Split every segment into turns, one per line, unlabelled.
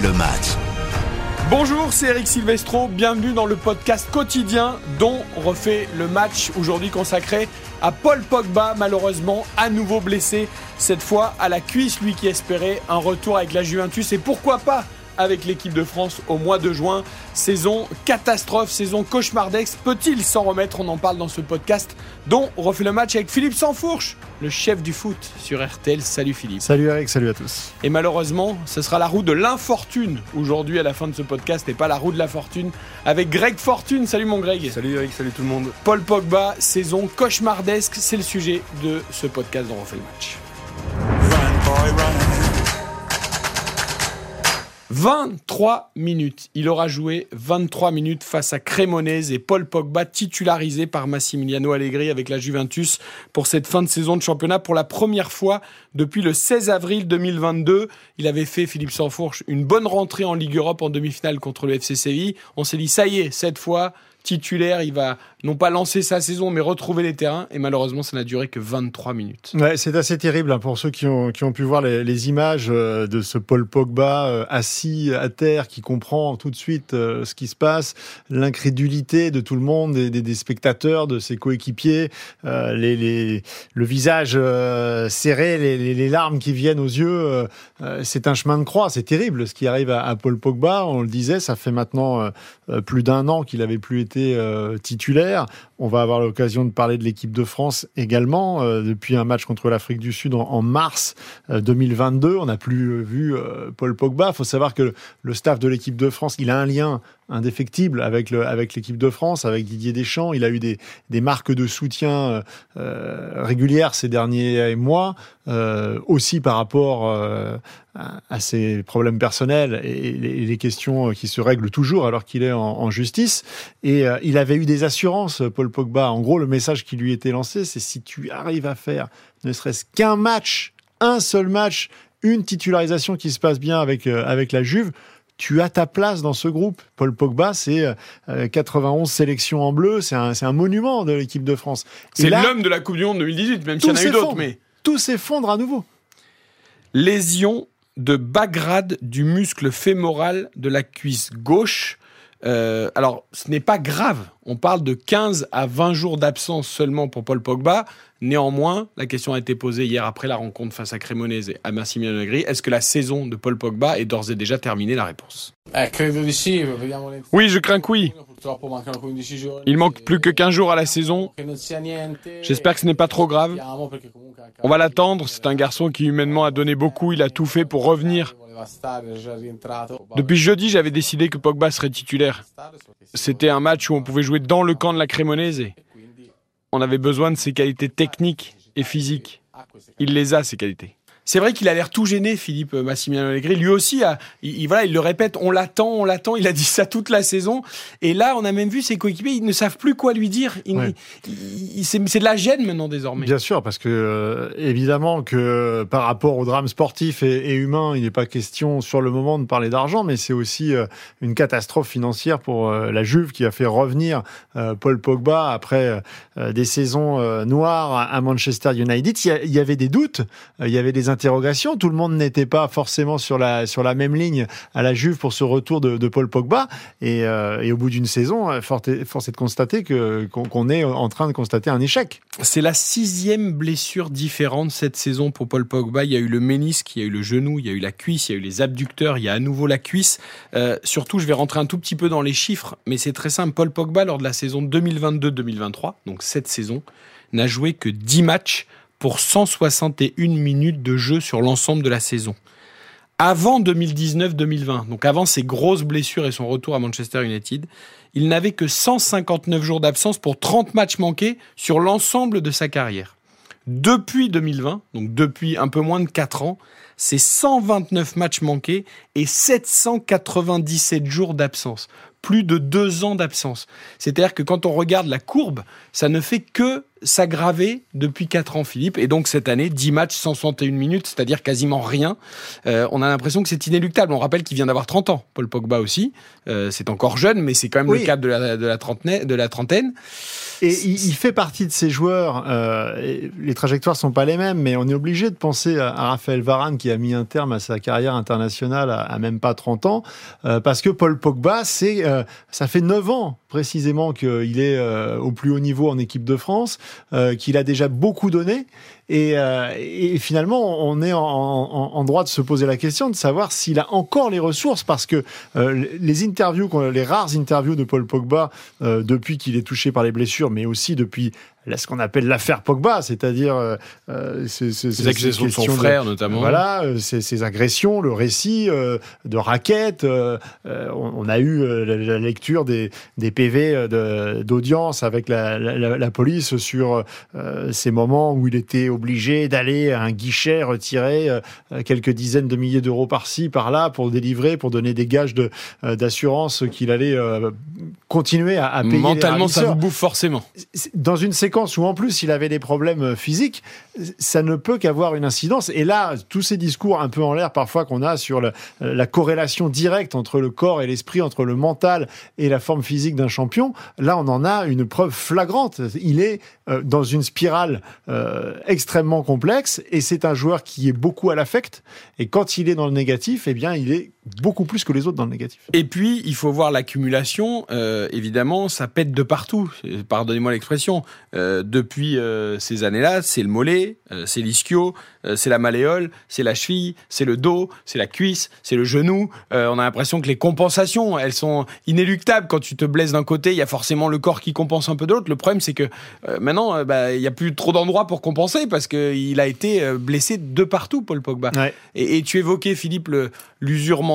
le match.
Bonjour, c'est Eric Silvestro. Bienvenue dans le podcast quotidien dont refait le match aujourd'hui consacré à Paul Pogba, malheureusement à nouveau blessé, cette fois à la cuisse, lui qui espérait un retour avec la Juventus et pourquoi pas avec l'équipe de France au mois de juin. Saison catastrophe, saison cauchemardesque. Peut-il s'en remettre? On en parle dans ce podcast dont on refait le match avec Philippe Sansfourche, le chef du foot sur RTL. Salut Philippe.
Salut Eric, salut à tous.
Et malheureusement, ce sera la roue de l'infortune aujourd'hui à la fin de ce podcast et pas la roue de la fortune avec Greg Fortune. Salut mon Greg.
Salut Eric, salut tout le monde.
Paul Pogba, saison cauchemardesque, c'est le sujet de ce podcast dont on refait le match. 23 minutes. Il aura joué 23 minutes face à Cremonese et Paul Pogba titularisé par Massimiliano Allegri avec la Juventus pour cette fin de saison de championnat pour la première fois depuis le 16 avril 2022. Il avait fait, Philippe Sansfourche, une bonne rentrée en Ligue Europe en demi-finale contre le FC Séville. On s'est dit, ça y est, cette fois, titulaire, il va non pas lancer sa saison, mais retrouver les terrains. Et malheureusement, ça n'a duré que 23 minutes.
C'est assez terrible hein, pour ceux qui ont, qui ont pu voir les, images euh, de ce Paul Pogba euh, assis à terre, qui comprend tout de suite euh, ce qui se passe, l'incrédulité de tout le monde, des, des, spectateurs, de ses coéquipiers, le visage serré, les, larmes qui viennent aux yeux. c'est un chemin de croix, c'est terrible ce qui arrive à, à, Paul Pogba. On le disait, ça fait maintenant plus d'un an qu'il avait plus été titulaire. On va avoir l'occasion de parler de l'équipe de France également. Euh, depuis un match contre l'Afrique du Sud en, mars 2022, euh, on n'a plus vu euh, Paul Pogba. Il faut savoir que le staff de l'équipe de France, il a un lien indéfectible avec le, avec l'équipe de France, avec Didier Deschamps. Il a eu des, des marques de soutien euh, régulières ces derniers mois, euh, aussi par rapport euh, à, ses problèmes personnels et les, questions qui se règlent toujours alors qu'il est en, justice. Et il avait eu des assurances, Paul Pogba. En gros, le message qui lui était lancé, c'est si tu arrives à faire ne serait-ce qu'un match, un seul match, une titularisation qui se passe bien avec, avec la Juve, tu as ta place dans ce groupe. Paul Pogba, c'est 91 euh, sélections en bleu, c'est un, monument de l'équipe de France.
C'est l'homme de la Coupe du Monde 2018, même s'il y en a eu d'autres. Mais...
Tout s'effondre à nouveau.
Lésion de bas grade du muscle fémoral de la cuisse gauche. Euh, alors, ce n'est pas grave. On parle de 15 à 20 jours d'absence seulement pour Paul Pogba. Néanmoins, la question a été posée hier après la rencontre face à Cremonese et à Massimiliano Allegri. Est-ce que la saison de Paul Pogba est d'ores et déjà terminée La réponse? Oui, je crains que oui. Il manque plus que 15 jours à la saison. J'espère que ce n'est pas trop grave. On va l'attendre. C'est un garçon qui humainement a donné beaucoup. Il a tout fait pour revenir. Depuis jeudi, j'avais décidé que Pogba serait titulaire. C'était un match où on pouvait jouer dans le camp de la Cremonese on avait besoin de ses qualités techniques et physiques. Il les a, ces qualités. C'est vrai qu'il a l'air tout gêné, Philippe Massimiliano Allegri. Lui aussi, il, voilà, il le répète, on l'attend, on l'attend. Il a dit ça toute la saison. Et là, on a même vu ses coéquipiers, ils ne savent plus quoi lui dire. c'est de la gêne maintenant désormais.
Bien sûr, parce que euh, évidemment que par rapport au drame sportif et, humain, il n'est pas question sur le moment de parler d'argent, mais c'est aussi euh, une catastrophe financière pour euh, la Juve qui a fait revenir Paul Pogba après des saisons noires à Manchester United. Il y, avait des doutes, il y avait des interrogations. Tout le monde n'était pas forcément sur la, sur la même ligne à la Juve pour ce retour de, Paul Pogba. Et, euh, et au bout d'une saison, euh, force est, de constater qu'on, est en train de constater un échec.
C'est la sixième blessure différente cette saison pour Paul Pogba. Il y a eu le ménisque, il y a eu le genou, il y a eu la cuisse, il y a eu les abducteurs, il y a à nouveau la cuisse. Euh, surtout, je vais rentrer un tout petit peu dans les chiffres, mais c'est très simple. Paul Pogba, lors de la saison 2022-2023, donc cette saison, n'a joué que 10 matchs pour 161 minutes de jeu sur l'ensemble de la saison. Avant 2019-2020, donc avant ses grosses blessures et son retour à Manchester United, il n'avait que 159 jours d'absence pour 30 matchs manqués sur l'ensemble de sa carrière. Depuis 2020, donc depuis un peu moins de 4 ans, c'est 129 matchs manqués et 797 jours d'absence. plus de deux ans d'absence. C'est-à-dire que quand on regarde la courbe, ça ne fait que s'aggraver depuis quatre ans, Philippe. Et donc cette année, 10 matchs, 161 minutes, c'est-à-dire quasiment rien. Euh, on a l'impression que c'est inéluctable. On rappelle qu'il vient d'avoir 30 ans, Paul Pogba aussi. Euh, c'est encore jeune, mais c'est quand même le cap de la, de la, trentaine, de la trentaine.
Et il, fait partie de ces joueurs. Euh, les trajectoires sont pas les mêmes, mais on est obligé de penser à, Raphaël Varane qui a mis un terme à sa carrière internationale à, même pas 30 ans, parce que Paul Pogba, c'est ça fait 9 ans précisément qu'il est au plus haut niveau en équipe de France, euh, qu'il a déjà beaucoup donné. Et, euh, finalement, on est en, en, droit de se poser la question de savoir s'il a encore les ressources, parce que les interviews, les rares interviews de Paul Pogba depuis qu'il est touché par les blessures, mais aussi depuis là, ce qu'on appelle l'affaire Pogba, c'est-à-dire euh,
euh ces, accusations de son frère notamment.
Voilà, euh, ces, agressions, le récit euh, de raquettes. On, a eu la, lecture des, des PV d'audience avec la, la, police sur ces moments où il était obligé d'aller à un guichet retirer quelques dizaines de milliers d'euros par-ci, par-là pour délivrer, pour donner des gages d'assurance qu'il allait continuer à, à payer.
Mentalement, ça vous bouffe forcément.
Dans une séquence où en plus il avait des problèmes euh, physiques, ça ne peut qu'avoir une incidence. Et là, tous ces discours un peu en l'air parfois qu'on a sur la corrélation directe entre le corps et l'esprit, entre le mental et la forme physique d'un champion, là on en a une preuve flagrante. Il est euh, dans une spirale euh, extrêmement complexe et c'est un joueur qui est beaucoup à l'affect. Et quand il est dans le négatif, eh bien il est beaucoup plus que les autres dans le négatif.
Et puis, il faut voir l'accumulation. Euh, évidemment, ça pète de partout. Pardonnez-moi l'expression. Euh, depuis euh, ces années-là, c'est le mollet, c'est l'ischio, c'est la malléole, c'est la cheville, c'est le dos, c'est la cuisse, c'est le genou. on a l'impression que les compensations, elles sont inéluctables. Quand tu te blesses d'un côté, il y a forcément le corps qui compense un peu de l'autre. Le problème, c'est que maintenant, bah, il n'y a plus trop d'endroits pour compenser parce qu'il a été blessé de partout, Paul Pogba. Et, et, tu évoquais, Philippe, l'usurement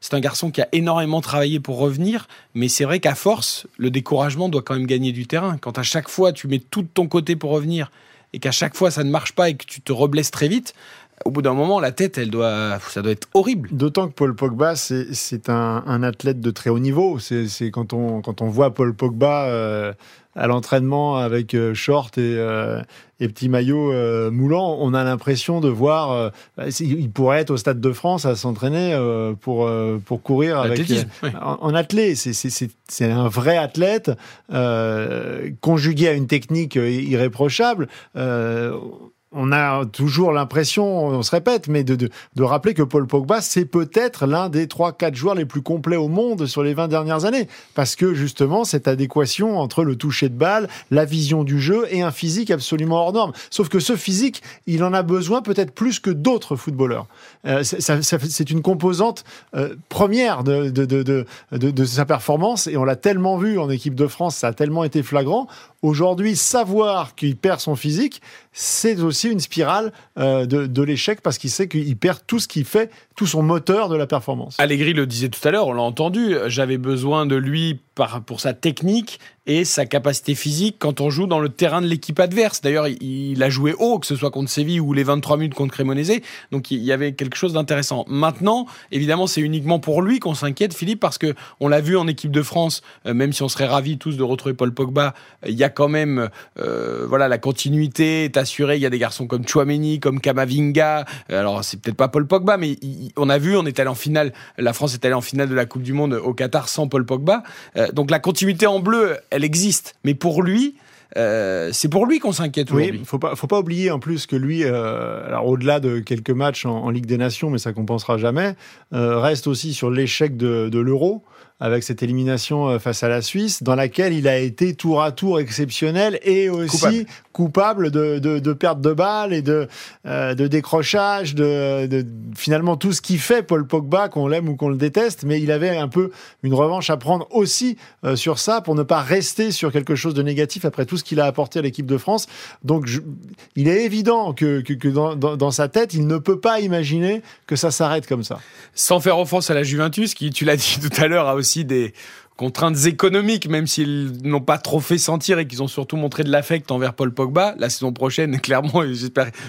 c'est un garçon qui a énormément travaillé pour revenir, mais c'est vrai qu'à force, le découragement doit quand même gagner du terrain. Quand à chaque fois tu mets tout de ton côté pour revenir et qu'à chaque fois ça ne marche pas et que tu te reblesses très vite, au bout d'un moment, la tête, elle doit, ça doit être horrible.
D'autant que Paul Pogba, c'est un, athlète de très haut niveau. C'est quand on, quand on voit Paul Pogba euh, à l'entraînement avec euh, short et, euh, et petit maillot euh, moulant, on a l'impression de voir. Bah, il pourrait être au Stade de France à s'entraîner pour, pour courir avec, en, en athlète. C'est un vrai athlète conjugué à une technique irréprochable on a toujours l'impression, on se répète, mais de, de, rappeler que Paul Pogba, c'est peut-être l'un des 3-4 joueurs les plus complets au monde sur les 20 dernières années. Parce que justement, cette adéquation entre le toucher de balle, la vision du jeu et un physique absolument hors norme. Sauf que ce physique, il en a besoin peut-être plus que d'autres footballeurs. Euh, c'est une composante euh, première de, de, de, de sa performance et on l'a tellement vu en équipe de France, ça a tellement été flagrant. Aujourd'hui, savoir qu'il perd son physique, c'est aussi une spirale euh, de, l'échec parce qu'il sait qu'il perd tout ce qu'il fait, tout son moteur de la performance.
Allegri le disait tout à l'heure, on l'a entendu, j'avais besoin de lui pour sa technique et sa capacité physique quand on joue dans le terrain de l'équipe adverse. D'ailleurs, il a joué haut, que ce soit contre Séville ou les 23 minutes contre Cremonese, donc il y avait quelque chose d'intéressant. Maintenant, évidemment, c'est uniquement pour lui qu'on s'inquiète, Philippe, parce que on l'a vu en équipe de France, euh, même si on serait ravis tous de retrouver Paul Pogba, il y a quand même, euh, voilà, la continuité est assurée. Il y a des garçons comme Chouameni, comme Kamavinga. Euh, alors, c'est peut-être pas Paul Pogba, mais on a vu, on est allé en finale, la France est allée en finale de la Coupe du Monde au Qatar sans Paul Pogba. Euh, donc la continuité en bleu, elle existe. Mais pour lui, euh, c'est pour lui qu'on s'inquiète aujourd'hui.
Oui, faut pas, faut pas oublier en plus que lui, euh, alors au-delà de quelques matchs en, Ligue des Nations, mais ça compensera jamais, reste aussi sur l'échec de, de l'Euro avec cette élimination euh, face à la Suisse, dans laquelle il a été tour à tour exceptionnel et aussi coupable, de, de, de, perte de balles et de, euh, de décrochage, de, de, finalement tout ce qui fait Paul Pogba, qu'on l'aime ou qu'on le déteste, mais il avait un peu une revanche à prendre aussi euh, sur ça pour ne pas rester sur quelque chose de négatif après tout ce qu'il a apporté à l'équipe de France. Donc il est évident que, que, que dans, dans, dans, sa tête, il ne peut pas imaginer que ça s'arrête comme ça.
Sans faire offense à la Juventus, qui, tu l'as dit tout à l'heure, a aussi des contraintes économiques, même s'ils n'ont pas trop fait sentir et qu'ils ont surtout montré de l'affect envers Paul Pogba. La saison prochaine, clairement,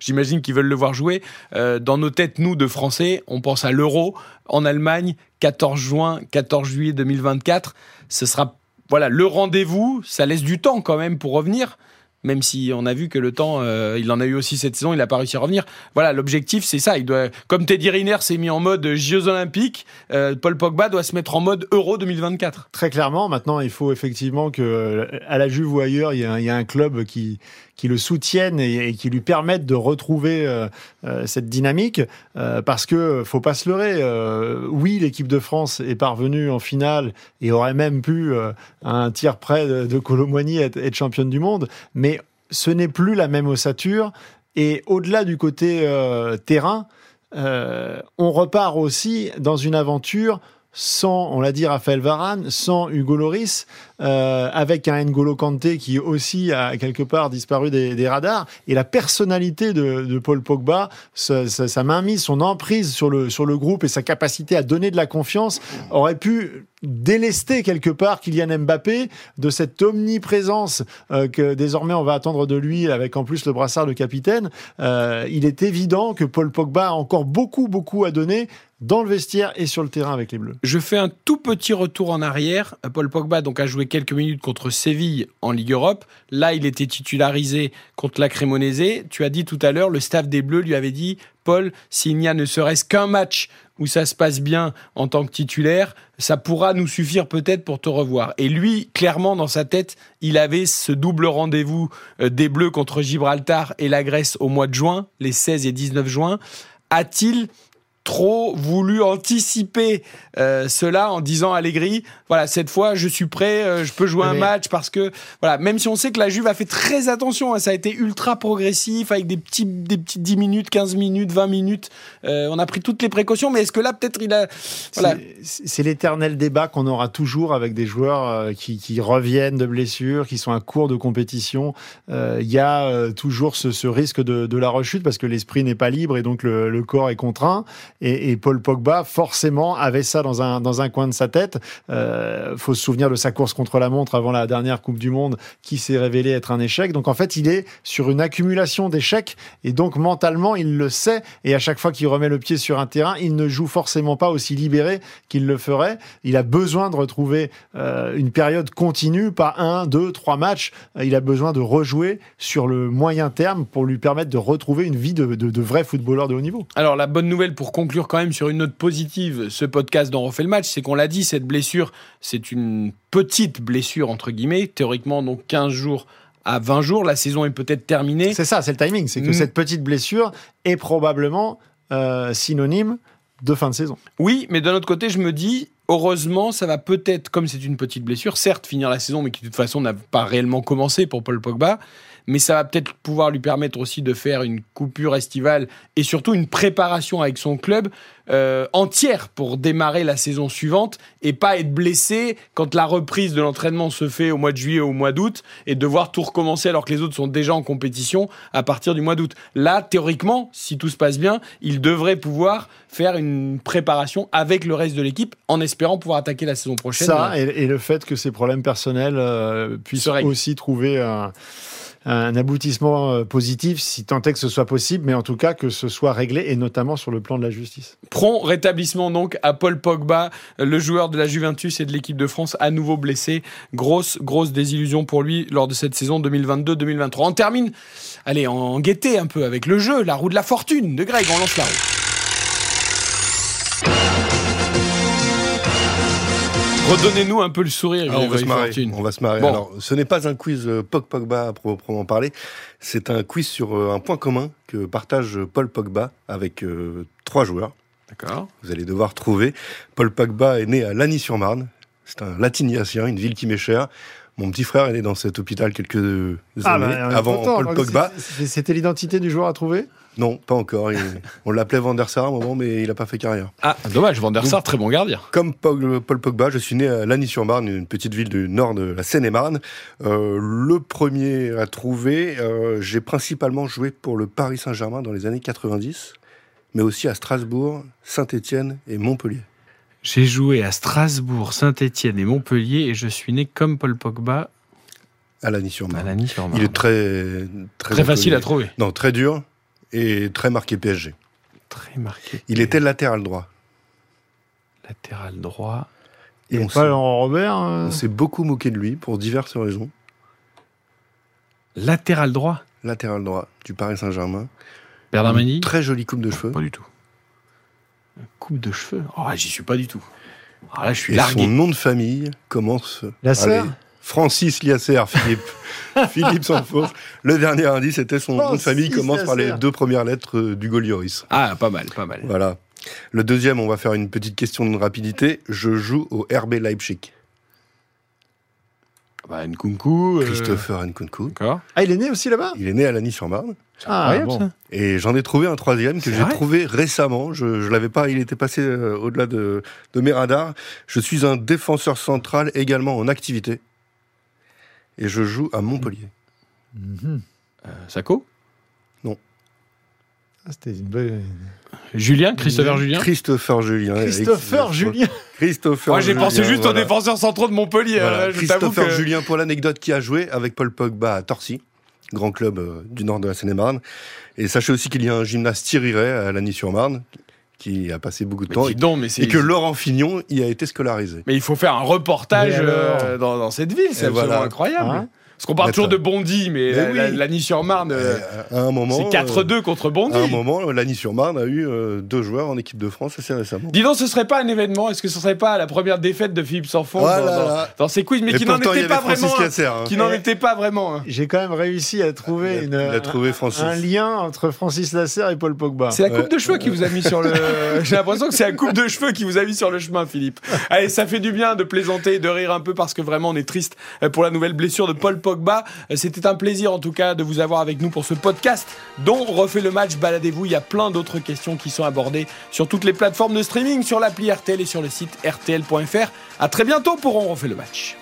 j'imagine qu'ils veulent le voir jouer. Euh, dans nos têtes, nous, de Français, on pense à l'Euro en Allemagne, 14 juin, 14 juillet 2024. Ce sera voilà le rendez-vous. Ça laisse du temps quand même pour revenir même si on a vu que le temps, euh, il en a eu aussi cette saison, il n'a pas réussi à revenir. Voilà, l'objectif, c'est ça. Il doit, comme Teddy Riner s'est mis en mode Jeux Olympiques, euh, Paul Pogba doit se mettre en mode Euro 2024.
Très clairement, maintenant, il faut effectivement que euh, à la Juve ou ailleurs, il y, a un club qui qui le soutienne et, qui lui permette de retrouver cette dynamique, parce que faut pas se leurrer. oui, l'équipe de France est parvenue en finale et aurait même pu, à un tir près de, de être, être championne du monde, mais ce n'est plus la même ossature. Et au-delà du côté euh, terrain, euh, on repart aussi dans une aventure sans, on l'a dit, Raphaël Varane, sans Hugo Loris, euh, avec un N'Golo Kanté qui aussi a quelque part disparu des, radars. Et la personnalité de, Paul Pogba, sa, mainmise, son emprise sur le, sur le groupe et sa capacité à donner de la confiance aurait pu délester quelque part Kylian Mbappé de cette omniprésence euh, que désormais on va attendre de lui avec en plus le brassard de capitaine. Euh, il est évident que Paul Pogba a encore beaucoup beaucoup à donner dans le vestiaire et sur le terrain avec les Bleus.
Je fais un tout petit retour en arrière. Paul Pogba donc a joué quelques minutes contre Séville en Ligue Europe. Là, il était titularisé contre la Crémonaise. Tu as dit tout à l'heure, le staff des Bleus lui avait dit Paul, s'il n'y a ne serait-ce qu'un match où ça se passe bien en tant que titulaire, ça pourra nous suffire peut-être pour te revoir. Et lui, clairement, dans sa tête, il avait ce double rendez-vous euh, des Bleus contre Gibraltar et la Grèce au mois de juin, les 16 et 19 juin. A-t-il trop voulu anticiper euh, cela en disant à Allegri, voilà, cette fois, je suis prêt, euh, je peux jouer un match parce que, voilà, même si on sait que la Juve a fait très attention, hein, ça a été ultra progressif avec des petits, des petits 10 minutes, 15 minutes, 20 minutes, euh, on a pris toutes les précautions, mais est-ce que là, peut-être, il a,
voilà. C'est l'éternel débat qu'on aura toujours avec des joueurs qui, qui, reviennent de blessures, qui sont à court de compétition. Il y a toujours ce, ce risque de, de, la rechute parce que l'esprit n'est pas libre et donc le, le corps est contraint. Et, Paul Pogba, forcément, avait ça dans un, dans un coin de sa tête. Euh, faut se souvenir de sa course contre la montre avant la dernière Coupe du Monde qui s'est révélé être un échec. Donc en fait, il est sur une accumulation d'échecs et donc mentalement, il le sait. Et à chaque fois qu'il remet le pied sur un terrain, il ne joue forcément pas aussi libéré qu'il le ferait. Il a besoin de retrouver euh, une période continue, pas un, deux, trois matchs. Il a besoin de rejouer sur le moyen terme pour lui permettre de retrouver une vie de vrai footballeur de haut niveau.
Alors la bonne nouvelle pour conclure conclure quand même sur une note positive ce podcast dont on refait le match, c'est qu'on l'a dit, cette blessure, c'est une petite blessure, entre guillemets, théoriquement donc 15 jours à 20 jours, la saison est peut-être terminée.
C'est ça, c'est le timing, c'est que mm. cette petite blessure est probablement euh, synonyme de fin de saison.
Oui, mais d'un autre côté, je me dis, heureusement, ça va peut-être, comme c'est une petite blessure, certes finir la saison, mais qui de toute façon n'a pas réellement commencé pour Paul Pogba, mais ça va peut-être pouvoir lui permettre aussi de faire une coupure estivale et surtout une préparation avec son club euh, entière pour démarrer la saison suivante et pas être blessé quand la reprise de l'entraînement se fait au mois de juillet ou au mois d'août et devoir tout recommencer alors que les autres sont déjà en compétition à partir du mois d'août. Là, théoriquement, si tout se passe bien, il devrait pouvoir faire une préparation avec le reste de l'équipe en espérant pouvoir attaquer la saison prochaine.
Ça et, le fait que ses problèmes personnels euh, puissent aussi trouver un un aboutissement euh, positif, si tant est que ce soit possible, mais en tout cas que ce soit réglé, et notamment sur le plan de la justice.
Prompt rétablissement donc à Paul Pogba, le joueur de la Juventus et de l'équipe de France, à nouveau blessé. Grosse, grosse désillusion pour lui lors de cette saison 2022-2023. On termine, allez, en gaieté un peu avec le jeu, la roue de la fortune de Greg, on lance la roue. Redonnez-nous un peu le sourire.
Ah, on, va se marrer, on va se marrer. Alors, ce n'est pas un quiz euh, Pog Pogba à proprement parler. C'est un quiz sur euh, un point commun que partage Paul Pogba avec euh, trois joueurs.
D'accord.
Vous allez devoir trouver. Paul Pogba est né à Lagny-sur-Marne. C'est un latignacien, une ville qui m'est chère. Mon petit frère est né dans cet hôpital quelques ah, années bah, avant Paul Pogba.
C'était l'identité du joueur à trouver?
Non, pas encore. on l'appelait Van der Sar à un moment, mais il n'a pas fait carrière.
Ah, dommage, Van der Sar, très bon gardien.
Comme Paul, Pogba, je suis né à Lagny-sur-Marne, une petite ville du nord de la Seine-et-Marne. Euh, le premier à trouver, euh, j'ai principalement joué pour le Paris Saint-Germain dans les années 90, mais aussi à Strasbourg, Saint-Étienne et Montpellier.
J'ai joué à Strasbourg, Saint-Etienne et Montpellier et je suis né comme Paul Pogba
à Lagny-sur-Marne. Il est très très,
Très facile à trouver.
Non, très dur et très marqué PSG.
Très marqué.
Il était latéral droit.
latéral droit.
Et
Et
on
pas
s'est-
Laurent Robert. euh,
on s'est beaucoup moqué de lui pour diverses raisons.
Latéral droit.
Latéral droit du Paris Saint-Germain.
Bernard Mendy.
Très jolie coupe de cheveux.
Pas du tout. Coupe de cheveux. Oh, j'y suis pas du tout. Alors là, je suis
Et
largué.
son nom de famille commence.
Lasser
Allez, Francis Liasser, Philippe. Philippe Sanfos. Le dernier indice, c'était son nom de famille commence par les deux premières lettres euh, du Golioris.
Ah, pas mal, pas mal.
Voilà. Le deuxième, on va faire une petite question de rapidité. Je joue au RB Leipzig.
Bah, Nkunku. euh,
Christopher Nkunku.
D'accord.
Ah, il est né aussi là-bas?
Il est né à Lagny-sur-Marne.
Ah,
Incroyable,
bon.
Et j'en ai trouvé un troisième que j'ai trouvé récemment. Je, je l'avais pas, il était passé euh, au-delà de, de mes radars. Je suis un défenseur central également en activité. Et je joue à Montpellier.
Mhm.
Euh, Sako
Ah, C'était une bonne.
Julien Christopher Julien
Christopher Julien.
Christopher Julien
Christopher
Moi, j'ai pensé juste aux
voilà.
défenseurs centraux de Montpellier.
Voilà.
euh, je t'avoue
Christopher
que-
Julien, pour l'anecdote, qui a joué avec Paul Pogba à Torcy, grand club euh, du nord de la Seine-et-Marne. Et sachez aussi qu'il y a un gymnase Thierry Ray à Lagny-sur-Marne, qui a passé beaucoup de
Mais
temps.
donc, mais
Et que Laurent Fignon y a été scolarisé.
Mais il faut faire un reportage euh, dans, dans cette ville, c'est absolument
voilà.
incroyable.
Hein
Parce qu'on parle toujours de Bondy, mais,
Mais
la-
oui.
la- l'Agny-sur-Marne, euh,
Et à un moment,
c'est 4-2 contre Bondy.
À un moment, Lagny-sur-Marne a eu euh, deux joueurs en équipe de France assez récemment.
Dis donc, ce serait pas un événement Est-ce que ce serait pas la première défaite de Philippe Sanfon
Oh
dans,
là
dans-
là.
dans ces quiz, mais
Et
qui n'en était
hein.
Qui n'en était pas vraiment. hein.
J'ai quand même réussi à trouver
Il a-
une,
il a trouvé Francis.
un lien entre Francis Lasser et Paul Pogba.
C'est la coupe
Ouais.
de cheveux qui vous a mis sur le. J'ai l'impression que c'est la coupe de cheveux qui vous a mis sur le chemin, Philippe. Allez, ça fait du bien de plaisanter et de rire un peu parce que vraiment on est triste euh, pour la nouvelle blessure de Paul Pogba. C'était un plaisir en tout cas de vous avoir avec nous pour ce podcast dont refait le match. Baladez-vous, il y a plein d'autres questions qui sont abordées sur toutes les plateformes de streaming, sur l'appli RTL et sur le site rtl.fr. À très bientôt pour On refait le match.